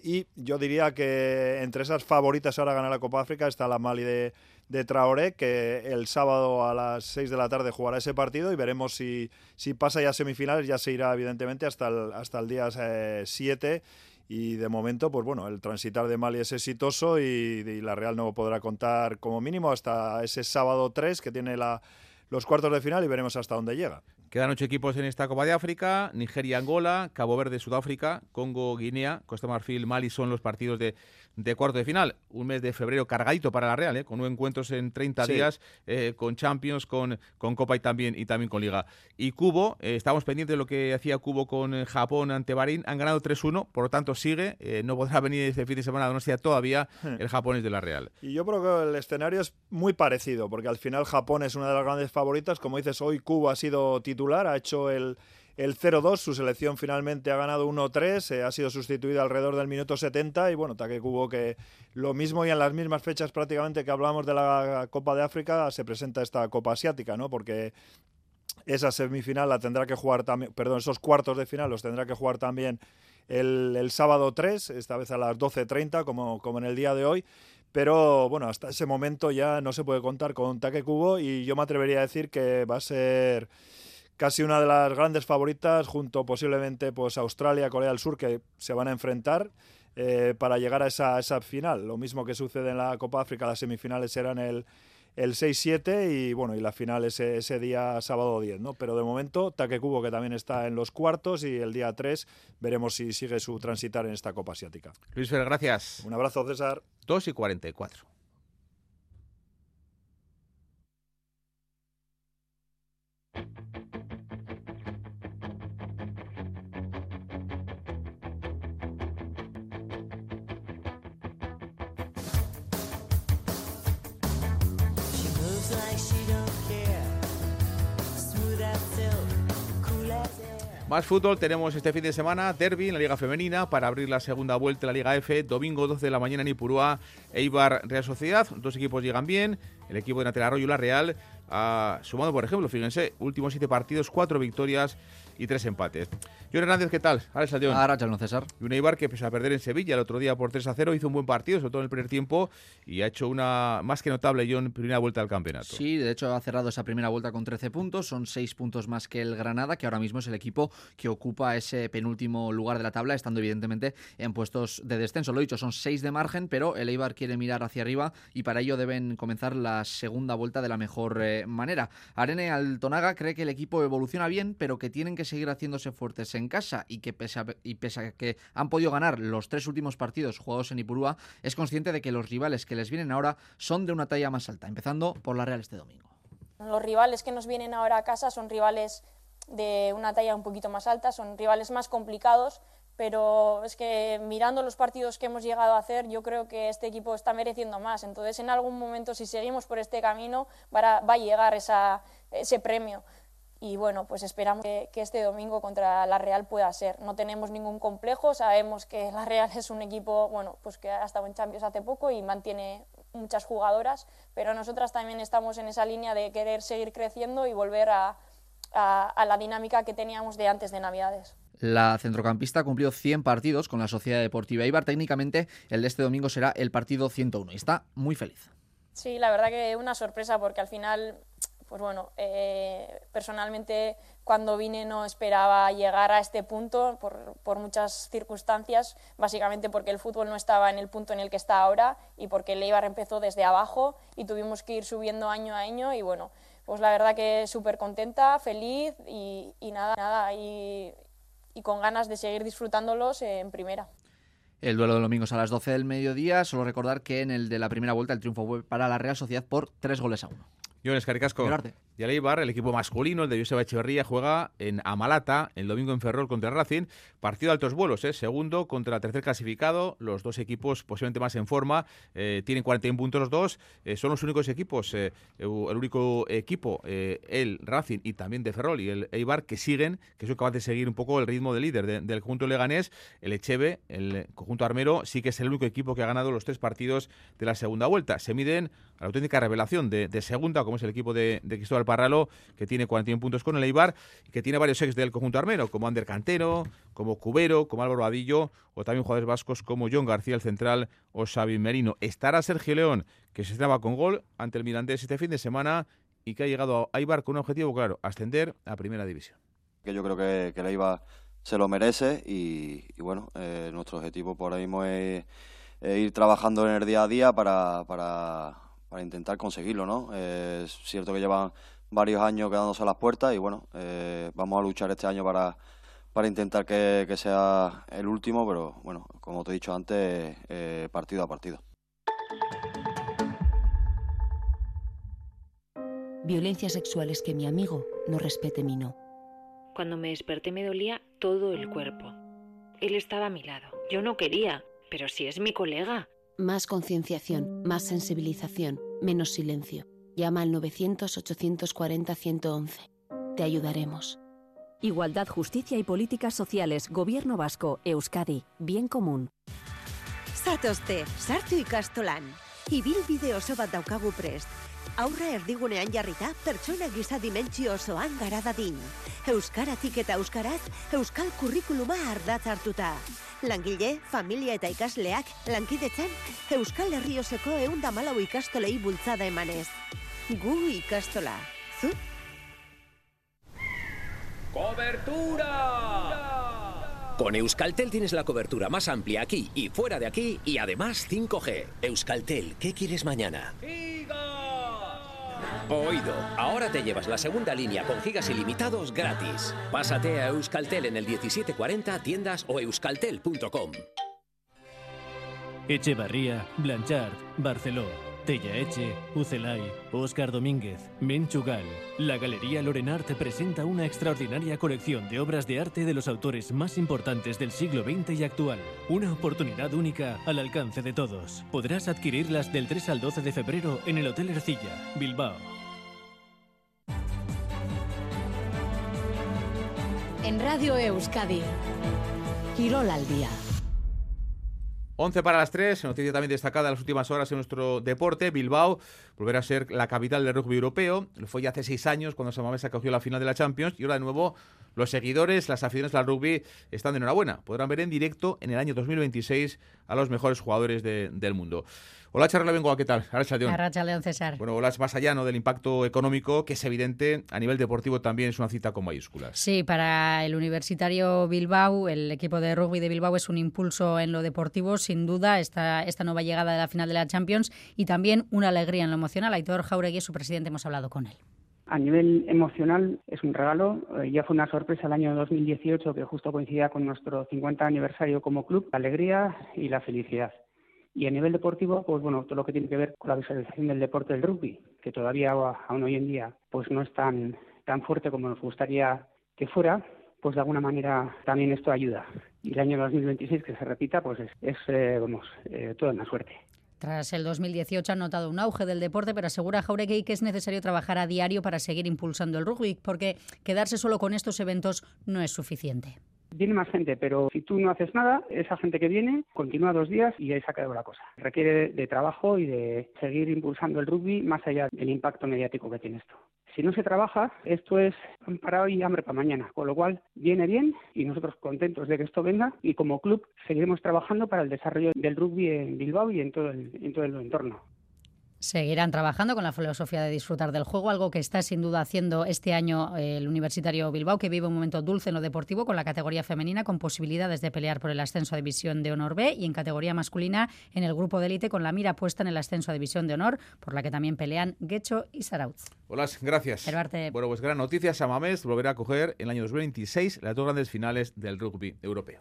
Y yo diría que entre esas favoritas ahora ganar la Copa África está la Mali de, de Traoré, que el sábado a las 6 de la tarde jugará ese partido y veremos si, si pasa ya a semifinales, ya se irá evidentemente hasta el, hasta el día 7 eh, y de momento, pues bueno, el transitar de Mali es exitoso y, la Real no podrá contar como mínimo hasta ese sábado 3 que tiene la, los cuartos de final y veremos hasta dónde llega. Quedan ocho equipos en esta Copa de África, Nigeria, Angola, Cabo Verde, Sudáfrica, Congo, Guinea, Costa Marfil, Mali son los partidos de de cuarto de final. Un mes de febrero cargadito para la Real, ¿eh? con nueve encuentros en 30 días, eh, con Champions, con, con Copa y también, y también con Liga. Y Cubo, eh, estamos pendientes de lo que hacía Cubo con eh, Japón ante Bahrein. Han ganado 3-1, por lo tanto sigue. no podrá venir este fin de semana no sea todavía hmm. el japonés de la Real. Y yo creo que el escenario es muy parecido, porque al final Japón es una de las grandes favoritas. Como dices, hoy Cubo ha sido titular, ha hecho el el 0-2. Su selección finalmente ha ganado 1-3, eh, ha sido sustituida alrededor del minuto 70 y bueno, Take Kubo que lo mismo y en las mismas fechas prácticamente que hablamos de la Copa de África se presenta esta Copa Asiática, ¿no? Porque esa semifinal la tendrá que jugar también, perdón, esos cuartos de final los tendrá que jugar también el, sábado 3, esta vez a las 12.30 como, como en el día de hoy. Pero bueno, hasta ese momento ya no se puede contar con Take Kubo y yo me atrevería a decir que va a ser casi una de las grandes favoritas, junto posiblemente pues Australia, Corea del Sur, que se van a enfrentar eh, para llegar a esa, esa, final. Lo mismo que sucede en la Copa África, las semifinales serán el, el 6-7 y bueno, y la final ese, ese día sábado 10, ¿no? Pero de momento, Take Kubo que también está en los cuartos y el día 3 veremos si sigue su transitar en esta Copa Asiática. Luis Fer, gracias. Un abrazo, César. 2 y 44. Más fútbol tenemos este fin de semana, derby en la Liga Femenina para abrir la segunda vuelta de la Liga F, domingo 12 de la mañana en Ipurúa, Eibar Real Sociedad, dos equipos llegan bien, el equipo de Natal Arroyo y la Real ha sumado, por ejemplo, fíjense, últimos siete partidos, cuatro victorias y tres empates. John Hernández, ¿qué tal? Ahora Saldeón. Ahora, César. Y un Eibar que, pese a perder en Sevilla el otro día por 3 a 0, hizo un buen partido, sobre todo en el primer tiempo, y ha hecho una más que notable, John, primera vuelta al campeonato. Sí, de hecho ha cerrado esa primera vuelta con 13 puntos, son 6 puntos más que el Granada, que ahora mismo es el equipo que ocupa ese penúltimo lugar de la tabla, estando evidentemente en puestos de descenso. Lo dicho, son 6 de margen, pero el Eibar quiere mirar hacia arriba y para ello deben comenzar la segunda vuelta de la mejor eh, manera. Arene Altonaga cree que el equipo evoluciona bien, pero que tienen que seguir haciéndose fuertes en casa y que pese a, y pese a que han podido ganar los tres últimos partidos jugados en Ipurúa, es consciente de que los rivales que les vienen ahora son de una talla más alta, empezando por la Real este domingo. Los rivales que nos vienen ahora a casa son rivales de una talla un poquito más alta, son rivales más complicados, pero es que mirando los partidos que hemos llegado a hacer, yo creo que este equipo está mereciendo más. Entonces, en algún momento, si seguimos por este camino, va a, llegar ese premio y bueno, pues esperamos que, este domingo contra la Real pueda ser. No tenemos ningún complejo, sabemos que la Real es un equipo, bueno, pues que ha estado en Champions hace poco y mantiene muchas jugadoras, pero nosotras también estamos en esa línea de querer seguir creciendo y volver a, a la dinámica que teníamos de antes de Navidades. La centrocampista cumplió 100 partidos con la Sociedad Deportiva Ibar. Técnicamente, el de este domingo será el partido 101 y está muy feliz. Sí, la verdad que una sorpresa porque al final pues bueno, eh, personalmente cuando vine no esperaba llegar a este punto por, por, muchas circunstancias, básicamente porque el fútbol no estaba en el punto en el que está ahora y porque el Eibar empezó desde abajo y tuvimos que ir subiendo año a año y bueno, pues la verdad que súper contenta, feliz y, y nada, nada y, y con ganas de seguir disfrutándolos en primera. El duelo de domingos a las 12 del mediodía. Solo recordar que en el de la primera vuelta el triunfo fue para la Real Sociedad por tres goles a uno. Jones Caricasco. Y Eibar, el equipo masculino, el de Joseba Echeverría, juega en Amalata el domingo en Ferrol contra el Racing. Partido de altos vuelos, ¿eh? segundo contra el tercer clasificado. Los dos equipos posiblemente más en forma. Eh, tienen 41 puntos los dos. Eh, son los únicos equipos, eh, el único equipo, el Racing y también de Ferrol y el Eibar, que siguen, que son capaces de seguir un poco el ritmo del líder del conjunto leganés. El Echeve, el conjunto armero, sí que es el único equipo que ha ganado los tres partidos de la segunda vuelta. Se miden la auténtica revelación de, segunda, como es el equipo de, Cristóbal Parralo, que tiene 41 puntos con el Eibar y que tiene varios ex del conjunto armero, como Ander Cantero, como Cubero, como Álvaro Adillo, o también jugadores vascos como John García, el central, o Xavi Merino. Estará Sergio León, que se estrenaba con gol ante el Mirandés este fin de semana y que ha llegado a Eibar con un objetivo claro, ascender a Primera División. Yo creo que, el Eibar se lo merece y, bueno, eh, nuestro objetivo por ahora mismo es, ir trabajando en el día a día para, para intentar conseguirlo, ¿no? es cierto que llevan varios años quedándose a las puertas y bueno, eh, vamos a luchar este año para, para intentar que, sea el último, pero bueno, como te he dicho antes, eh, partido a partido. Violencia sexual es que mi amigo no respete mi no. Cuando me desperté me dolía todo el cuerpo. Él estaba a mi lado. Yo no quería, pero si es mi colega. Más concienciación, más sensibilización, menos silencio. Llama al 900-840-111. Te ayudaremos. Igualdad, Justicia y Políticas Sociales, Gobierno Vasco, Euskadi, Bien Común. Zatozte, sartu ikastolan. Ibilbide oso bat daukagu prest. Aurra erdigunean jarrita, pertsona gisa dimentsio osoan gara dadin. Euskaratik eta euskaraz, euskal kurrikuluma ardatz hartuta. Langile, familia eta ikasleak, lankidetzen, Euskal Herrioseko eunda malau ikastolei bultzada emanez. Gu ikastola. Zu? ¡Cobertura! Con Euskaltel tienes la cobertura más amplia aquí y fuera de aquí y además 5G. Euskaltel, ¿qué quieres mañana? Oído, ahora te llevas la segunda línea con gigas ilimitados gratis. Pásate a Euskaltel en el 1740, tiendas o euskaltel.com. Echevarría, Blanchard, Barceló. Tella Eche, Ucelay, Óscar Domínguez, Menchugal. La Galería Lorenart presenta una extraordinaria colección de obras de arte de los autores más importantes del siglo XX y actual. Una oportunidad única al alcance de todos. Podrás adquirirlas del 3 al 12 de febrero en el Hotel Ercilla, Bilbao. En Radio Euskadi. Quirol al día. 11 para las 3, noticia también destacada en las últimas horas en nuestro deporte, Bilbao volverá a ser la capital del rugby europeo, lo fue ya hace seis años cuando Samamés acogió la final de la Champions y ahora de nuevo los seguidores, las aficiones del rugby están de enhorabuena, podrán ver en directo en el año 2026 a los mejores jugadores del mundo. Hola Charla Bengoa, ¿qué tal? Arracha León César. Bueno, hola, más allá ¿no? del impacto económico, que es evidente, a nivel deportivo también es una cita con mayúsculas. Sí, para el Universitario Bilbao, el equipo de rugby de Bilbao es un impulso en lo deportivo, sin duda, esta, esta nueva llegada de la final de la Champions y también una alegría en lo emocional. Aitor Jauregui, su presidente, hemos hablado con él. A nivel emocional es un regalo. Eh, ya fue una sorpresa el año 2018 que justo coincidía con nuestro 50 aniversario como club. La alegría y la felicidad. Y a nivel deportivo, pues bueno, todo lo que tiene que ver con la visualización del deporte del rugby, que todavía aún hoy en día pues no es tan, tan fuerte como nos gustaría que fuera, pues de alguna manera también esto ayuda. Y el año 2026 que se repita, pues es, eh, vamos, eh, toda una suerte. Tras el 2018 ha notado un auge del deporte, pero asegura Jauregui que es necesario trabajar a diario para seguir impulsando el rugby, porque quedarse solo con estos eventos no es suficiente. Viene más gente, pero si tú no haces nada, esa gente que viene continúa dos días y ahí se ha quedado la cosa. Requiere de trabajo y de seguir impulsando el rugby más allá del impacto mediático que tiene esto. Si no se trabaja, esto es pan para hoy y hambre para mañana, con lo cual viene bien y nosotros contentos de que esto venga y como club seguiremos trabajando para el desarrollo del rugby en Bilbao y en todo el, en todo el entorno. Seguirán trabajando con la filosofía de disfrutar del juego, algo que está sin duda haciendo este año eh, el Universitario Bilbao, que vive un momento dulce en lo deportivo con la categoría femenina, con posibilidades de pelear por el ascenso a División de Honor B y en categoría masculina en el grupo de élite con la mira puesta en el ascenso a División de Honor, por la que también pelean Guecho y Sarauz. Hola, gracias. Bueno, pues gran noticia, Samamés volverá a coger en el año 2026 las dos grandes finales del rugby europeo.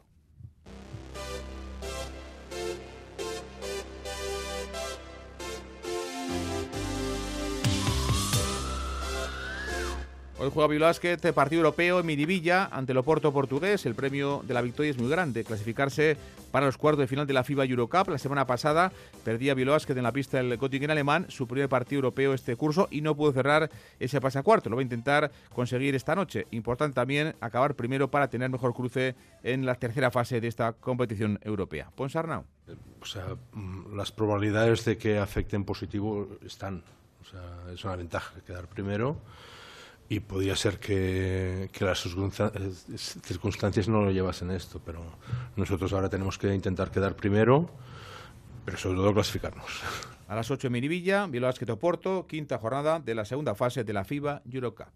Hoy juega Bilbao Basket, partido europeo en Miribilla ante el Oporto portugués. El premio de la victoria es muy grande, clasificarse para los cuartos de final de la FIBA Eurocup. La semana pasada perdía Bilbao Basket en la pista del Göttingen alemán, su primer partido europeo este curso y no pudo cerrar ese pasacuarto. Lo va a intentar conseguir esta noche. Importante también acabar primero para tener mejor cruce en la tercera fase de esta competición europea. Ponsarnau. O sea, mm, las probabilidades de que afecten positivo están. O sea, es una ventaja quedar primero y podía ser que, las circunstancias no lo llevasen esto, pero nosotros ahora tenemos que intentar quedar primero, pero sobre todo clasificarnos. A las 8 en Miribilla, Bilbao Porto, quinta jornada de la segunda fase de la FIBA Eurocup.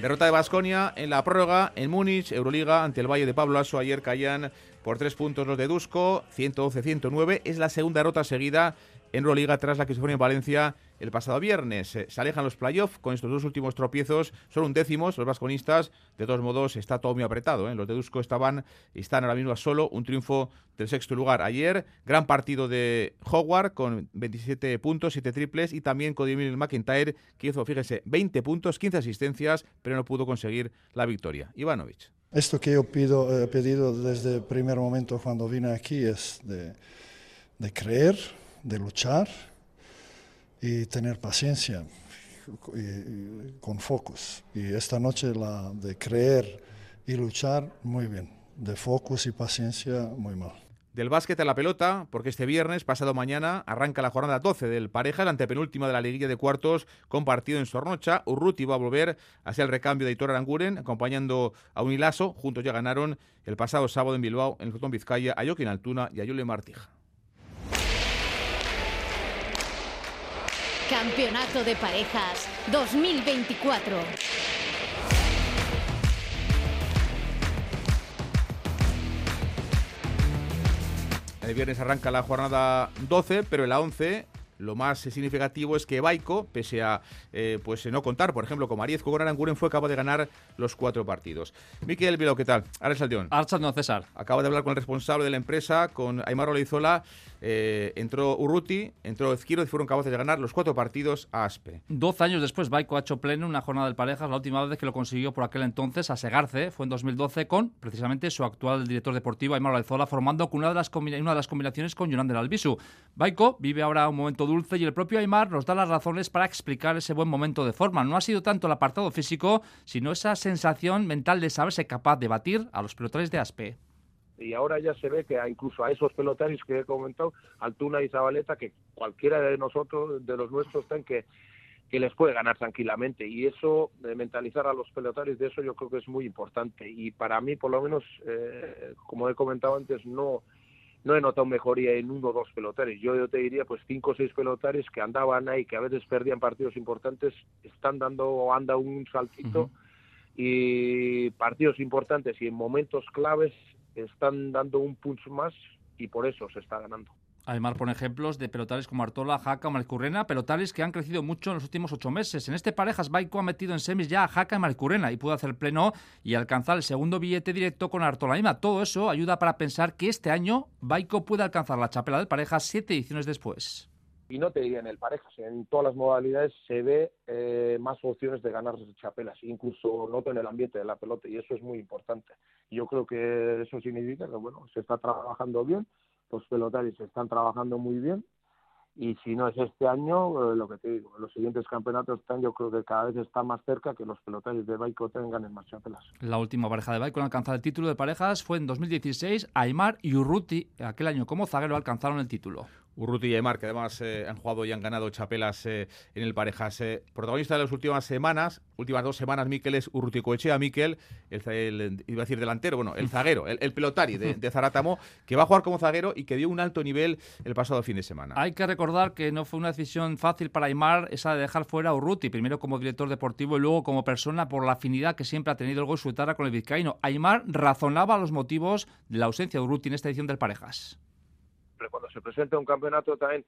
Derrota de Basconia en la prórroga en Múnich, Euroliga, ante el Valle de Pablo Aso. Ayer caían por tres puntos los de Dusko, 112-109. Es la segunda derrota seguida en Euroliga tras la que se fue en Valencia el pasado viernes. Se alejan los playoffs con estos dos últimos tropiezos. Son un décimos los vasconistas. De todos modos, está todo muy apretado. ¿eh? Los de Dusko estaban, están ahora mismo a solo un triunfo del sexto lugar. Ayer, gran partido de Howard con 27 puntos, 7 triples y también Cody McIntyre que hizo, fíjese, 20 puntos, 15 asistencias, pero no pudo conseguir la victoria. Ivanovic. Esto que yo pido, he pedido desde el primer momento cuando vine aquí es de, creer, de luchar y tener paciencia con focus. Y esta noche la de creer y luchar, muy bien. De focus y paciencia, muy mal. Del básquet a la pelota, porque este viernes, pasado mañana, arranca la jornada 12 del pareja, la antepenúltima de la liguilla de cuartos, compartido en Sornocha. Urruti va a volver hacia el recambio de Hitor Aranguren, acompañando a Unilaso. Juntos ya ganaron el pasado sábado en Bilbao, en el Cotón Vizcaya, a Joaquín Altuna y a Yule Martija. Campeonato de Parejas 2024. El viernes arranca la jornada 12, pero en la 11 lo más significativo es que Baico, pese a eh, pues no contar, por ejemplo, con Mariez con Aranguren, fue capaz de ganar los cuatro partidos. Miquel Vilo, ¿qué tal? Ahora Saldeón. Archas no, César. Acaba de hablar con el responsable de la empresa, con Aymar Oleizola. Eh, entró Urruti, entró Ezquiro y fueron capaces de ganar los cuatro partidos a Aspe. Doce años después, Baiko ha hecho pleno una jornada de parejas, la última vez que lo consiguió por aquel entonces a Segarce, fue en 2012 con precisamente su actual director deportivo, Aymar Alzola, formando una de las, combinaciones con Yolanda Albisu. Baiko vive ahora un momento dulce y el propio Aymar nos da las razones para explicar ese buen momento de forma. No ha sido tanto el apartado físico, sino esa sensación mental de saberse capaz de batir a los pelotores de Aspe y ahora ya se ve que incluso a esos pelotaris que he comentado, Altuna y Zabaleta, que cualquiera de nosotros, de los nuestros, están que, que les puede ganar tranquilamente. Y eso, de mentalizar a los pelotaris, de eso yo creo que es muy importante. Y para mí, por lo menos, eh, como he comentado antes, no, no he notado mejoría en uno o dos pelotaris. Yo, yo te diría, pues cinco o seis pelotaris que andaban ahí, que a veces perdían partidos importantes, están dando o anda un saltito. Y partidos importantes y en momentos claves están dando un punch más y por eso se está ganando. Además, pone ejemplos de pelotares como Artola, Jaca o Marcurrena, pelotares que han crecido mucho en los últimos ocho meses. En este parejas, Baiko ha metido en semis ya a Jaca y Marcurrena y pudo hacer pleno y alcanzar el segundo billete directo con Artola Lima. Todo eso ayuda para pensar que este año Baiko puede alcanzar la chapela del pareja siete ediciones después y no te diría en el parejas, en todas las modalidades se ve eh, más opciones de ganar chapelas, incluso noto en el ambiente de la pelota y eso es muy importante. Yo creo que eso significa que bueno, se está trabajando bien, los pelotaris están trabajando muy bien y si no es este año, eh, lo que te digo, los siguientes campeonatos están, yo creo que cada vez está más cerca que los pelotaris de Baiko tengan en más chapelas. La última pareja de Baiko en alcanzar el título de parejas fue en 2016, Aymar y Urruti, aquel año como zaguero alcanzaron el título. Urruti y Aymar, que además eh, han jugado y han ganado chapelas eh, en el parejas. Eh, protagonista de las últimas semanas, últimas dos semanas, Miquel es Urruti Coechea. Miquel, el, iba a decir delantero, bueno, el zaguero, el, pelotari de, de, Zaratamo, que va a jugar como zaguero y que dio un alto nivel el pasado fin de semana. Hay que recordar que no fue una decisión fácil para Aymar esa de dejar fuera a Urruti, primero como director deportivo y luego como persona por la afinidad que siempre ha tenido el Goisuetara con el vizcaíno. Aymar razonaba los motivos de la ausencia de Urruti en esta edición del parejas cuando se presenta un campeonato también,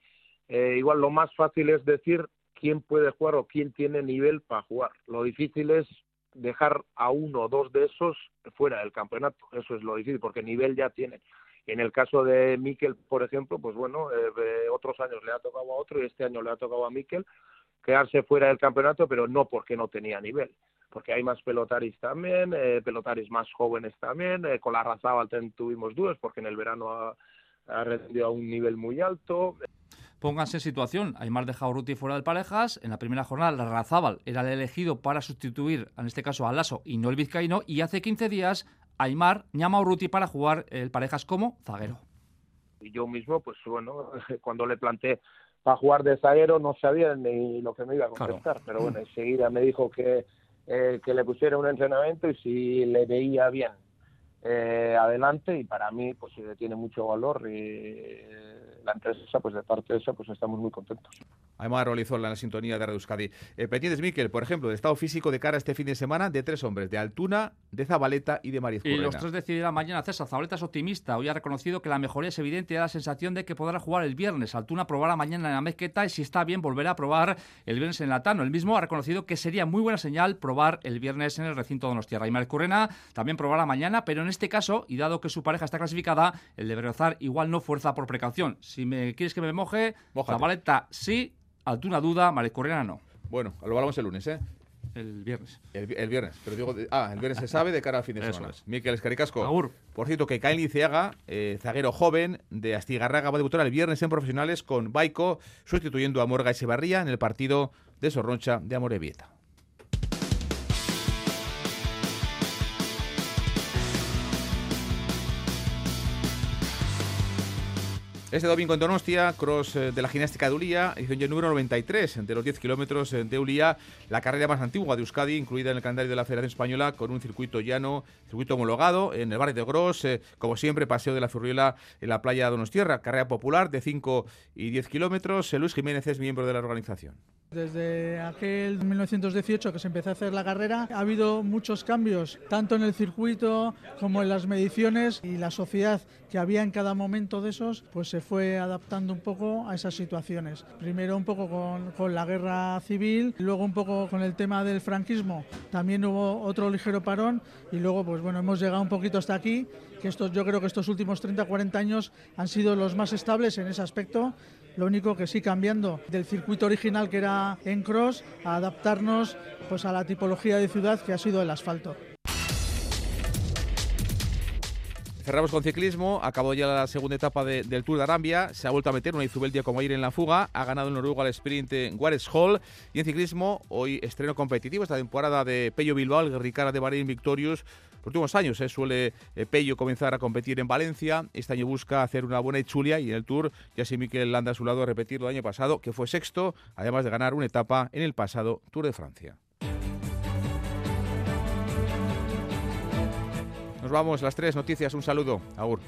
eh, igual lo más fácil es decir quién puede jugar o quién tiene nivel para jugar. Lo difícil es dejar a uno o dos de esos fuera del campeonato. Eso es lo difícil, porque nivel ya tiene. En el caso de Miquel, por ejemplo, pues bueno, eh, otros años le ha tocado a otro y este año le ha tocado a Miquel quedarse fuera del campeonato, pero no porque no tenía nivel, porque hay más pelotaris también, eh, pelotaris más jóvenes también, eh, con la Razábal tuvimos dudas, porque en el verano ha rendido a un nivel muy alto. Pónganse en situación, Aymar dejado Ruti fuera del parejas, en la primera jornada la Razábal era el elegido para sustituir, en este caso a Lasso y no el vizcaíno, y hace 15 días Aymar llama a Urruti para jugar el parejas como zaguero. Y yo mismo, pues bueno, cuando le planteé para jugar de zaguero no sabía ni lo que me iba a contestar, pero bueno, enseguida me dijo que, eh, que le pusiera un entrenamiento y si le veía bien eh, adelante y para mí pues tiene mucho valor y la empresa pues de parte de eso pues estamos muy contentos. Aymar Olizola en la sintonía de Radio Euskadi. Eh, Miquel, por ejemplo, de estado físico de cara a este fin de semana de tres hombres, de Altuna, de Zabaleta y de Mariz Y los tres decidirán mañana. César Zabaleta es optimista. Hoy ha reconocido que la mejoría es evidente y da la sensación de que podrá jugar el viernes. Altuna probará mañana en la mezqueta y si está bien volverá a probar el viernes en Latano. El mismo ha reconocido que sería muy buena señal probar el viernes en el recinto de Donostia. Y Mariz Currena también probará mañana, pero en este caso, y dado que su pareja está clasificada, el de Berrozar igual no fuerza por precaución. Si me quieres que me moje, Zabaleta sí, Altuna duda, Correa no. Bueno, lo hablamos el lunes, ¿eh? El viernes. El, viernes, pero digo, ah, el viernes se sabe de cara al fin de semana. Miquel Escaricasco. Por cierto, que Kyle Liceaga, eh, zaguero joven de Astigarraga, va a debutar el viernes en profesionales con Baico, sustituyendo a Morga Echevarría en el partido de Sorroncha de Amorebieta. Este domingo en Donostia, cross eh, de la gimnástica de Ulía, edición número 93 de los 10 kilómetros eh, de Ulía, la carrera más antigua de Euskadi, incluida en el calendario de la Federación Española, con un circuito llano, circuito homologado en el barrio de Gros, eh, como siempre, paseo de la Zurriela en la playa Donostierra, carrera popular de 5 y 10 kilómetros. Luis Jiménez es miembro de la organización. Desde aquel 1918 que se empezó a hacer la carrera, ha habido muchos cambios, tanto en el circuito como en las mediciones y la sociedad que había en cada momento de esos, pues se fue adaptando un poco a esas situaciones. Primero un poco con, con la guerra civil, luego un poco con el tema del franquismo, también hubo otro ligero parón y luego pues bueno, hemos llegado un poquito hasta aquí, que estos, yo creo que estos últimos 30-40 años han sido los más estables en ese aspecto lo único que sí cambiando del circuito original que era en cross a adaptarnos pues a la tipología de ciudad que ha sido el asfalto. Cerramos con ciclismo, acabó ya la segunda etapa del Tour de Arambia, se ha vuelto a meter una Izubeldia como aire en la fuga, ha ganado el noruego al sprint en Juárez Hall y en ciclismo hoy estreno competitivo esta temporada de Pello Bilbao, el Guerricara de Bahrein Victorious. Los últimos años eh, suele eh, Pello comenzar a competir en Valencia, este año busca hacer una buena chulia y en el Tour ya si Miquel Landa a su lado a repetirlo el año pasado, que fue sexto, además de ganar una etapa en el pasado Tour de Francia. Nos vamos, las tres noticias. Un saludo. Agur.